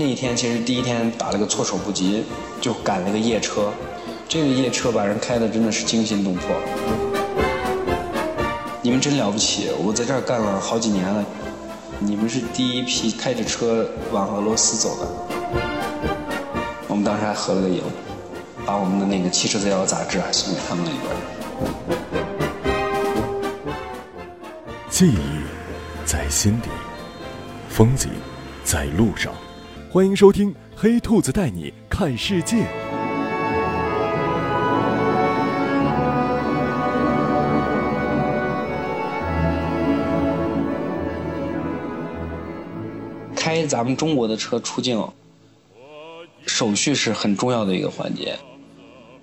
那一天其实第一天打了个措手不及，就赶了个夜车。这个夜车把人开的真的是惊心动魄。你们真了不起，我在这儿干了好几年了，你们是第一批开着车往俄罗斯走的。我们当时还合了个影，把我们的那个《汽车自由》杂志还送给他们了一本。记忆在心底，风景在路上。欢迎收听《黑兔子带你看世界》。开咱们中国的车出境，手续是很重要的一个环节。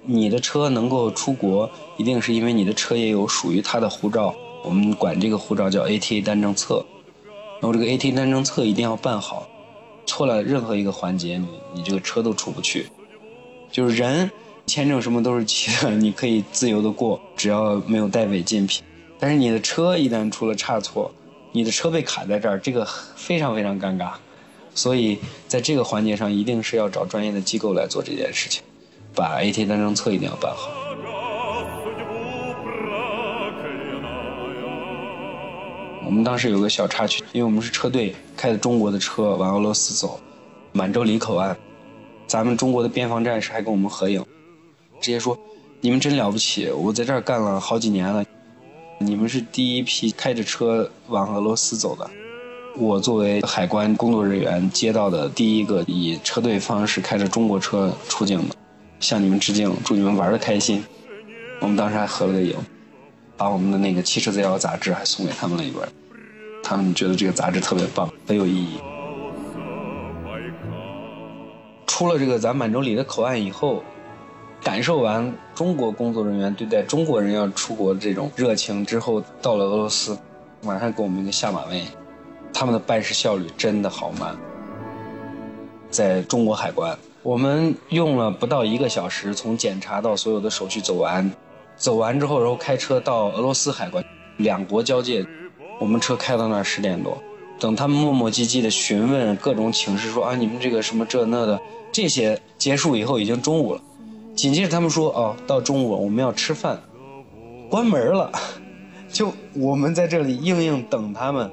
你的车能够出国，一定是因为你的车也有属于它的护照，我们管这个护照叫 ATA 单证册。然后这个 ATA 单证册一定要办好，错了任何一个环节，你你这个车都出不去。就是人签证什么都是齐的，你可以自由的过，只要没有带违禁品。但是你的车一旦出了差错，你的车被卡在这儿，这个非常非常尴尬。所以在这个环节上，一定是要找专业的机构来做这件事情，把 AT 单证册一定要办好。我们当时有个小插曲，因为我们是车队开的中国的车往俄罗斯走，满洲里口岸，咱们中国的边防战士还跟我们合影，直接说：“你们真了不起，我在这儿干了好几年了，你们是第一批开着车往俄罗斯走的。”我作为海关工作人员接到的第一个以车队方式开着中国车出境的，向你们致敬，祝你们玩的开心。我们当时还合了个影，把我们的那个《汽车资料》杂志还送给他们了一本，他们觉得这个杂志特别棒，很有意义。出了这个咱满洲里的口岸以后，感受完中国工作人员对待中国人要出国的这种热情之后，到了俄罗斯，马上给我们一个下马威。他们的办事效率真的好慢，在中国海关，我们用了不到一个小时从检查到所有的手续走完，走完之后，然后开车到俄罗斯海关，两国交界，我们车开到那儿十点多，等他们磨磨唧唧的询问各种请示，说啊你们这个什么这那的，这些结束以后已经中午了，紧接着他们说哦到中午我们要吃饭，关门了，就我们在这里硬硬等他们。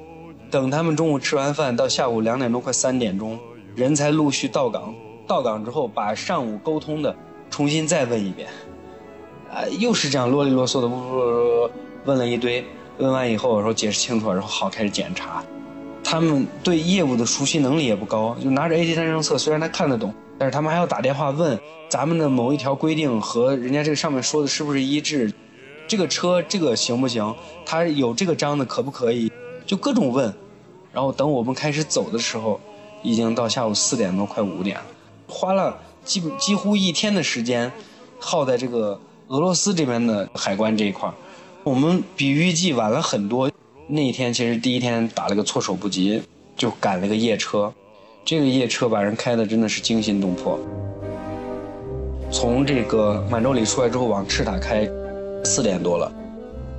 等他们中午吃完饭，到下午两点多快三点钟，人才陆续到岗。到岗之后，把上午沟通的重新再问一遍，啊，又是这样啰里啰嗦的，问了一堆。问完以后，然后解释清楚，然后好开始检查。他们对业务的熟悉能力也不高，就拿着 AT 单证册，虽然他看得懂，但是他们还要打电话问咱们的某一条规定和人家这个上面说的是不是一致，这个车这个行不行？他有这个章的可不可以？就各种问。然后等我们开始走的时候，已经到下午四点多，快五点了，花了基本几乎一天的时间，耗在这个俄罗斯这边的海关这一块我们比预计晚了很多。那一天其实第一天打了个措手不及，就赶了个夜车。这个夜车把人开的真的是惊心动魄。从这个满洲里出来之后往赤塔开，四点多了，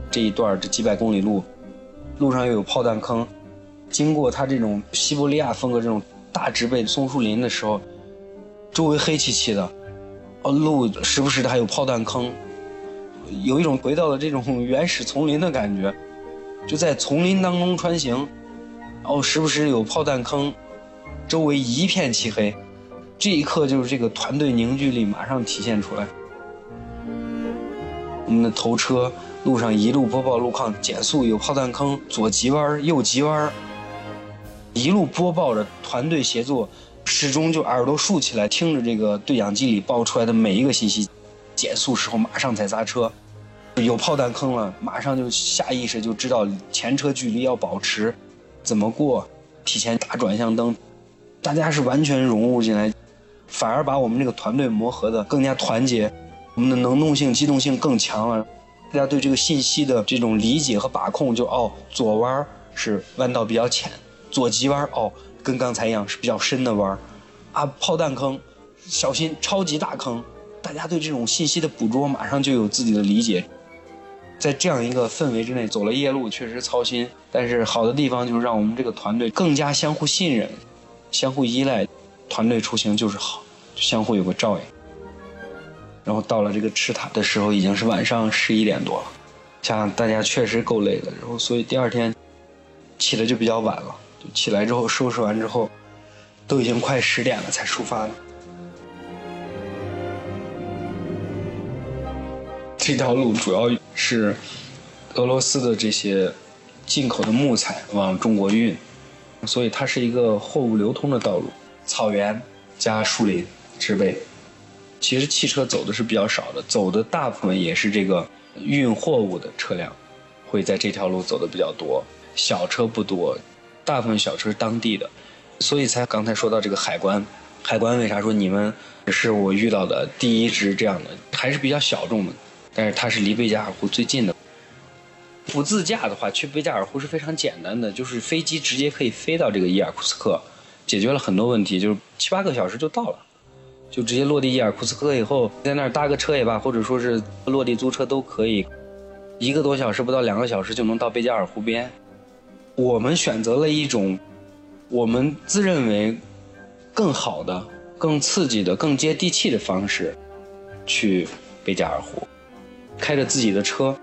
这一段这几百公里路，路上又有炮弹坑。经过它这种西伯利亚风格这种大植被松树林的时候，周围黑漆漆的，路时不时的还有炮弹坑，有一种回到了这种原始丛林的感觉，就在丛林当中穿行，然后时不时有炮弹坑，周围一片漆黑，这一刻就是这个团队凝聚力马上体现出来。我们的头车路上一路播报路况，减速有炮弹坑，左急弯右急弯一路播报着，团队协作，始终就耳朵竖起来，听着这个对讲机里报出来的每一个信息。减速时候马上踩刹车，有炮弹坑了，马上就下意识就知道前车距离要保持，怎么过，提前打转向灯，大家是完全融入进来，反而把我们这个团队磨合的更加团结，我们的能动性、机动性更强了。大家对这个信息的这种理解和把控，就哦，左弯是弯道比较浅。左急弯哦，跟刚才一样是比较深的弯儿啊，炮弹坑，小心超级大坑。大家对这种信息的捕捉马上就有自己的理解，在这样一个氛围之内走了夜路，确实操心。但是好的地方就是让我们这个团队更加相互信任、相互依赖。团队出行就是好，相互有个照应。然后到了这个赤塔的时候，已经是晚上十一点多了，想大家确实够累的。然后所以第二天起的就比较晚了，就起来之后收拾完之后，都已经快十点了才出发的。这条路主要是俄罗斯的这些进口的木材往中国运，所以它是一个货物流通的道路，草原加树林植被。其实汽车走的是比较少的，走的大部分也是这个运货物的车辆，会在这条路走的比较多。小车不多，大部分小车是当地的，所以才刚才说到这个海关。海关为啥说你们是我遇到的第一支这样的，还是比较小众的，但是它是离贝加尔湖最近的。不自驾的话，去贝加尔湖是非常简单的，就是飞机直接可以飞到这个伊尔库斯克，解决了很多问题，就是七八个小时就到了。就直接落地伊尔库斯克以后，在那儿搭个车也罢，或者说是落地租车都可以，一个多小时不到两个小时就能到贝加尔湖边。我们选择了一种我们自认为更好的、更刺激的、更接地气的方式去贝加尔湖，开着自己的车，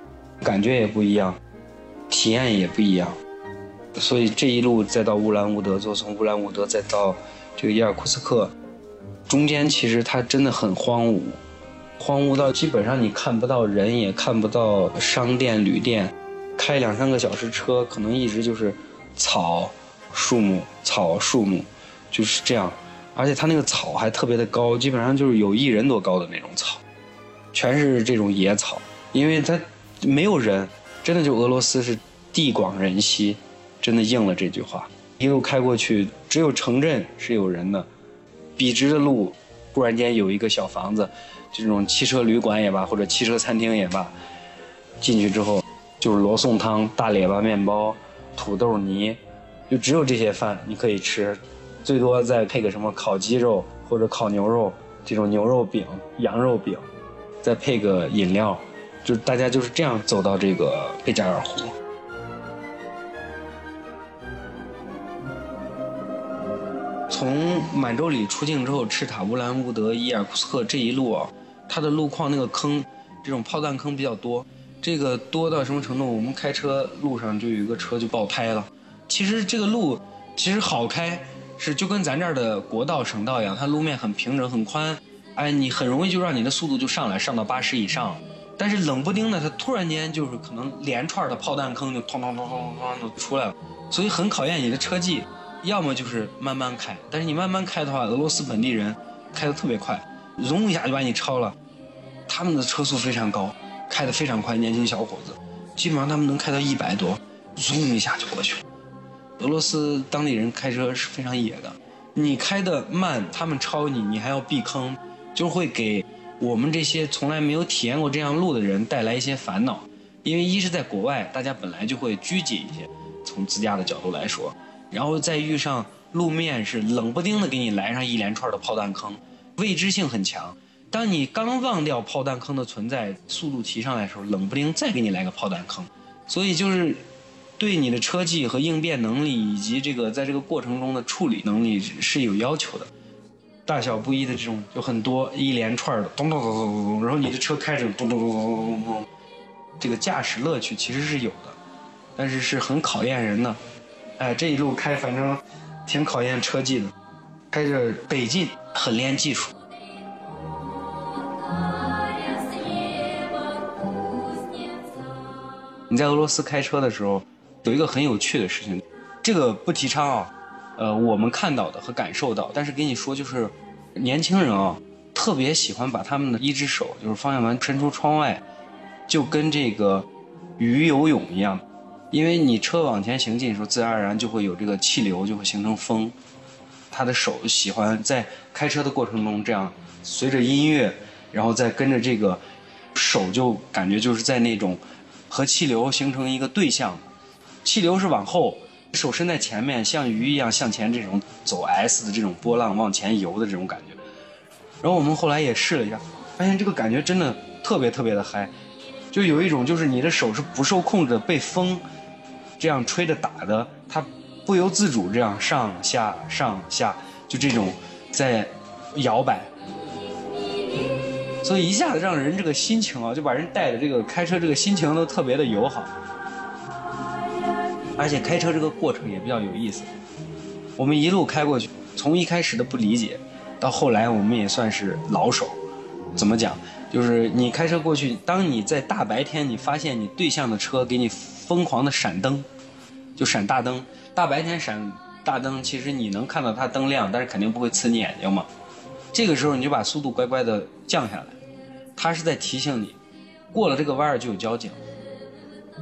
感觉也不一样，体验也不一样。所以这一路再到乌兰乌德，就从乌兰乌德再到这个伊尔库斯克。中间其实它真的很荒芜，荒芜到基本上你看不到人，也看不到商店、旅店，开两三个小时车，可能一直就是草、树木、草、树木，就是这样。而且它那个草还特别的高，基本上就是有一人多高的那种草，全是这种野草。因为它没有人，真的就俄罗斯是地广人稀，真的应了这句话。一路开过去，只有城镇是有人的。笔直的路，忽然间有一个小房子，这种汽车旅馆也罢，或者汽车餐厅也罢，进去之后就是罗宋汤、大列巴面包、土豆泥，就只有这些饭你可以吃，最多再配个什么烤鸡肉或者烤牛肉这种牛肉饼、羊肉饼，再配个饮料，就大家就是这样走到这个贝加尔湖。从满洲里出境之后，赤塔、乌兰乌德、伊尔库斯克这一路啊，它的路况那个坑，这种炮弹坑比较多。这个多到什么程度？我们开车路上就有一个车就爆胎了。其实这个路其实好开，是就跟咱这儿的国道、省道一样，它路面很平整、很宽，哎，你很容易就让你的速度就上来，上到八十以上。但是冷不丁的，它突然间就是可能连串的炮弹坑就哐哐哐哐哐就出来了，所以很考验你的车技。要么就是慢慢开，但是你慢慢开的话，俄罗斯本地人开的特别快，融一下就把你超了。他们的车速非常高，开的非常快，年轻小伙子，基本上他们能开到一百多，嗖一下就过去了。俄罗斯当地人开车是非常野的，你开的慢，他们超你，你还要避坑，就会给我们这些从来没有体验过这样路的人带来一些烦恼。因为一是在国外，大家本来就会拘谨一些，从自驾的角度来说。然后再遇上路面是冷不丁的给你来上一连串的炮弹坑，未知性很强。当你刚忘掉炮弹坑的存在，速度提上来的时候，冷不丁再给你来个炮弹坑，所以就是对你的车技和应变能力以及这个在这个过程中的处理能力是有要求的。大小不一的这种就很多一连串的咚咚咚咚咚咚，然后你的车开着咚咚咚咚咚咚咚，这个驾驶乐趣其实是有的，但是是很考验人的。哎，这一路开反正挺考验车技的，开着北进很练技术。你在俄罗斯开车的时候，有一个很有趣的事情，这个不提倡啊。呃，我们看到的和感受到，但是给你说就是，年轻人啊，特别喜欢把他们的一只手就是方向盘伸出窗外，就跟这个鱼游泳一样。因为你车往前行进的时候，自然而然就会有这个气流，就会形成风。他的手喜欢在开车的过程中这样，随着音乐，然后再跟着这个手，就感觉就是在那种和气流形成一个对象。气流是往后，手伸在前面，像鱼一样向前，这种走 S 的这种波浪往前游的这种感觉。然后我们后来也试了一下，发现这个感觉真的特别特别的嗨，就有一种就是你的手是不受控制的被风。这样吹着打的，它不由自主这样上下上下，就这种在摇摆，所以一下子让人这个心情啊，就把人带的这个开车这个心情都特别的友好，而且开车这个过程也比较有意思。我们一路开过去，从一开始的不理解，到后来我们也算是老手。怎么讲？就是你开车过去，当你在大白天，你发现你对象的车给你疯狂的闪灯，就闪大灯。大白天闪大灯，其实你能看到它灯亮，但是肯定不会刺你眼睛嘛。这个时候你就把速度乖乖的降下来，它是在提醒你，过了这个弯儿就有交警。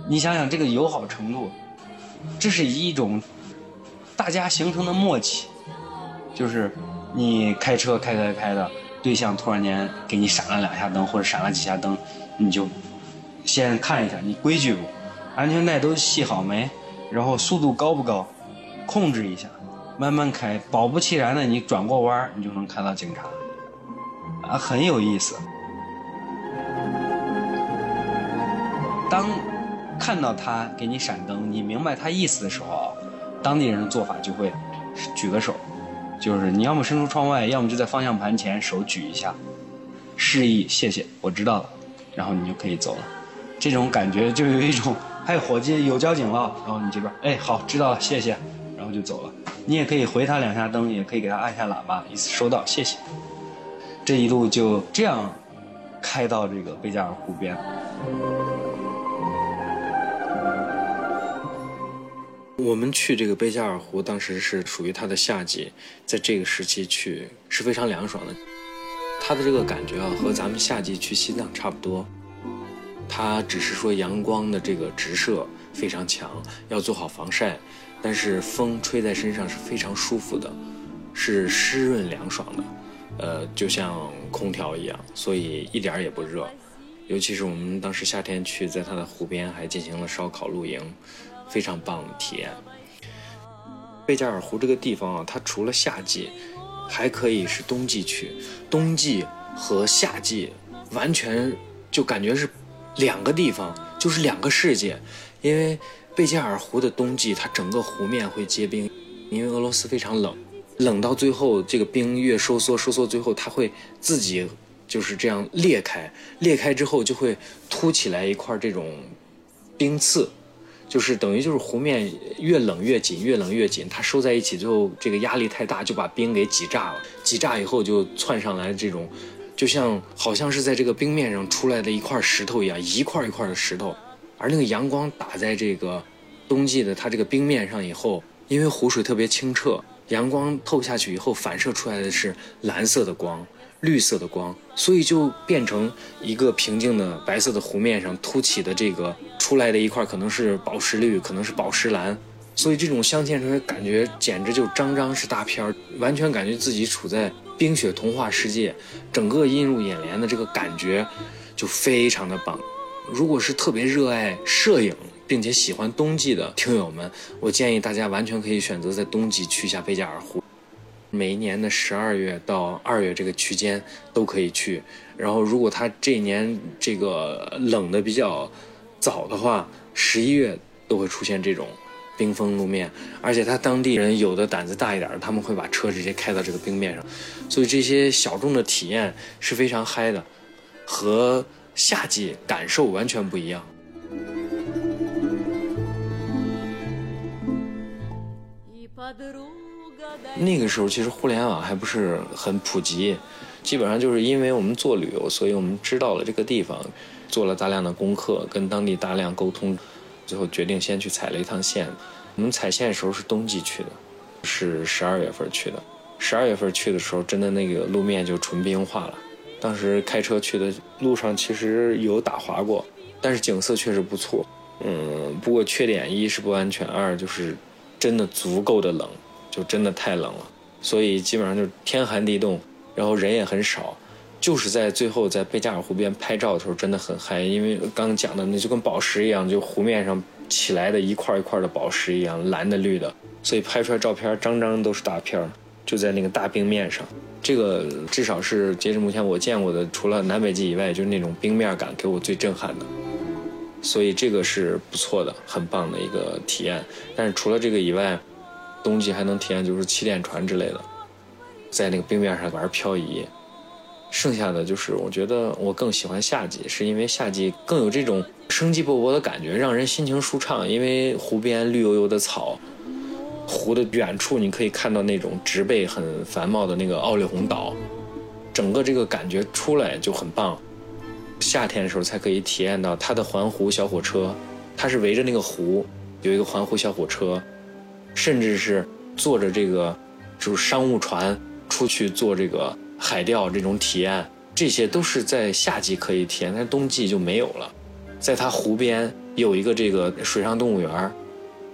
你想想这个友好程度，这是一种大家形成的默契，就是你开车开开开的。对象突然间给你闪了两下灯，或者闪了几下灯，你就先看一下你规矩不，安全带都系好没，然后速度高不高，控制一下，慢慢开。保不其然的，你转过弯你就能看到警察，啊，很有意思。当看到他给你闪灯，你明白他意思的时候，当地人的做法就会举个手。就是你要么伸出窗外，要么就在方向盘前手举一下，示意谢谢，我知道了，然后你就可以走了。这种感觉就有一种，哎，伙计有交警了，然后你这边，哎，好，知道了，谢谢，然后就走了。你也可以回他两下灯，也可以给他按下喇叭，意思收到，谢谢。这一路就这样开到这个贝加尔湖边。我们去这个贝加尔湖，当时是属于它的夏季，在这个时期去是非常凉爽的。它的这个感觉啊，和咱们夏季去西藏差不多。它只是说阳光的这个直射非常强，要做好防晒。但是风吹在身上是非常舒服的，是湿润凉爽的，呃，就像空调一样，所以一点也不热。尤其是我们当时夏天去，在它的湖边还进行了烧烤露营。非常棒的体验。贝加尔湖这个地方啊，它除了夏季，还可以是冬季去。冬季和夏季完全就感觉是两个地方，就是两个世界。因为贝加尔湖的冬季，它整个湖面会结冰，因为俄罗斯非常冷，冷到最后这个冰越收缩，收缩最后它会自己就是这样裂开，裂开之后就会凸起来一块这种冰刺。就是等于就是湖面越冷越紧，越冷越紧，它收在一起，最后这个压力太大，就把冰给挤炸了。挤炸以后就窜上来这种，就像好像是在这个冰面上出来的一块石头一样，一块一块的石头。而那个阳光打在这个冬季的它这个冰面上以后，因为湖水特别清澈，阳光透下去以后反射出来的是蓝色的光。绿色的光，所以就变成一个平静的白色的湖面上凸起的这个出来的一块，可能是宝石绿，可能是宝石蓝，所以这种镶嵌出来感觉简直就张张是大片儿，完全感觉自己处在冰雪童话世界，整个映入眼帘的这个感觉就非常的棒。如果是特别热爱摄影并且喜欢冬季的听友们，我建议大家完全可以选择在冬季去一下贝加尔湖。每一年的十二月到二月这个区间都可以去，然后如果它这一年这个冷的比较早的话，十一月都会出现这种冰封路面，而且他当地人有的胆子大一点，他们会把车直接开到这个冰面上，所以这些小众的体验是非常嗨的，和夏季感受完全不一样。那个时候其实互联网还不是很普及，基本上就是因为我们做旅游，所以我们知道了这个地方，做了大量的功课，跟当地大量沟通，最后决定先去踩了一趟线。我们踩线的时候是冬季去的，是十二月份去的。十二月份去的时候，真的那个路面就纯冰化了。当时开车去的路上其实有打滑过，但是景色确实不错。嗯，不过缺点一是不安全，二就是真的足够的冷。就真的太冷了，所以基本上就是天寒地冻，然后人也很少，就是在最后在贝加尔湖边拍照的时候真的很嗨，因为刚讲的那就跟宝石一样，就湖面上起来的一块一块的宝石一样，蓝的绿的，所以拍出来照片张张都是大片就在那个大冰面上，这个至少是截至目前我见过的，除了南北极以外，就是那种冰面感给我最震撼的，所以这个是不错的，很棒的一个体验。但是除了这个以外，冬季还能体验就是气垫船之类的，在那个冰面上玩漂移。剩下的就是我觉得我更喜欢夏季，是因为夏季更有这种生机勃勃的感觉，让人心情舒畅。因为湖边绿油油的草，湖的远处你可以看到那种植被很繁茂的那个奥利红岛，整个这个感觉出来就很棒。夏天的时候才可以体验到它的环湖小火车，它是围着那个湖有一个环湖小火车，甚至是坐着这个就是商务船出去做这个。海钓这种体验，这些都是在夏季可以体验，但冬季就没有了。在它湖边有一个这个水上动物园，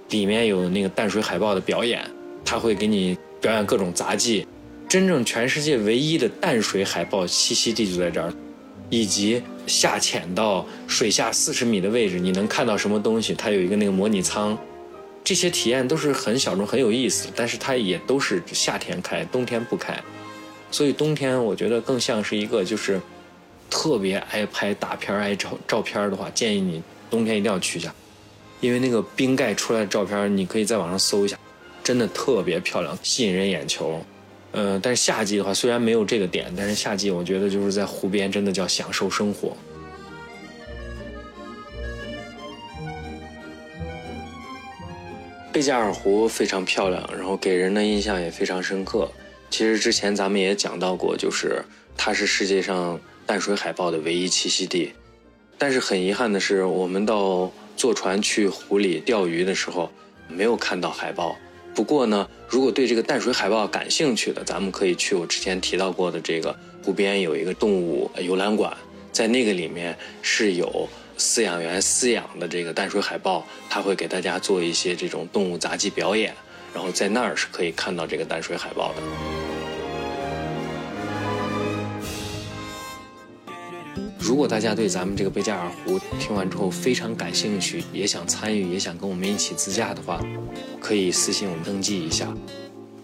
里面有那个淡水海豹的表演，它会给你表演各种杂技。真正全世界唯一的淡水海豹栖息地就在这儿，以及下潜到水下四十米的位置，你能看到什么东西？它有一个那个模拟舱，这些体验都是很小众、很有意思，但是它也都是夏天开，冬天不开。所以冬天我觉得更像是一个就是特别爱拍大片爱照照片的话，建议你冬天一定要去一下，因为那个冰盖出来的照片你可以在网上搜一下，真的特别漂亮，吸引人眼球。呃，但是夏季的话虽然没有这个点，但是夏季我觉得就是在湖边真的叫享受生活。贝加尔湖非常漂亮，然后给人的印象也非常深刻。其实之前咱们也讲到过，就是它是世界上淡水海豹的唯一栖息地。但是很遗憾的是，我们到坐船去湖里钓鱼的时候，没有看到海豹。不过呢，如果对这个淡水海豹感兴趣的，咱们可以去我之前提到过的这个湖边有一个动物游览馆，在那个里面是有饲养员饲养的这个淡水海豹，他会给大家做一些这种动物杂技表演。然后在那儿是可以看到这个淡水海豹的。如果大家对咱们这个贝加尔湖听完之后非常感兴趣，也想参与，也想跟我们一起自驾的话，可以私信我们登记一下。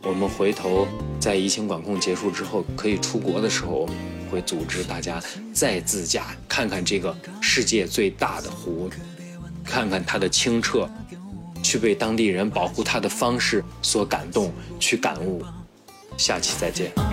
我们回头在疫情管控结束之后，可以出国的时候，会组织大家再自驾，看看这个世界最大的湖，看看它的清澈。去被当地人保护它的方式所感动，去感悟。下期再见。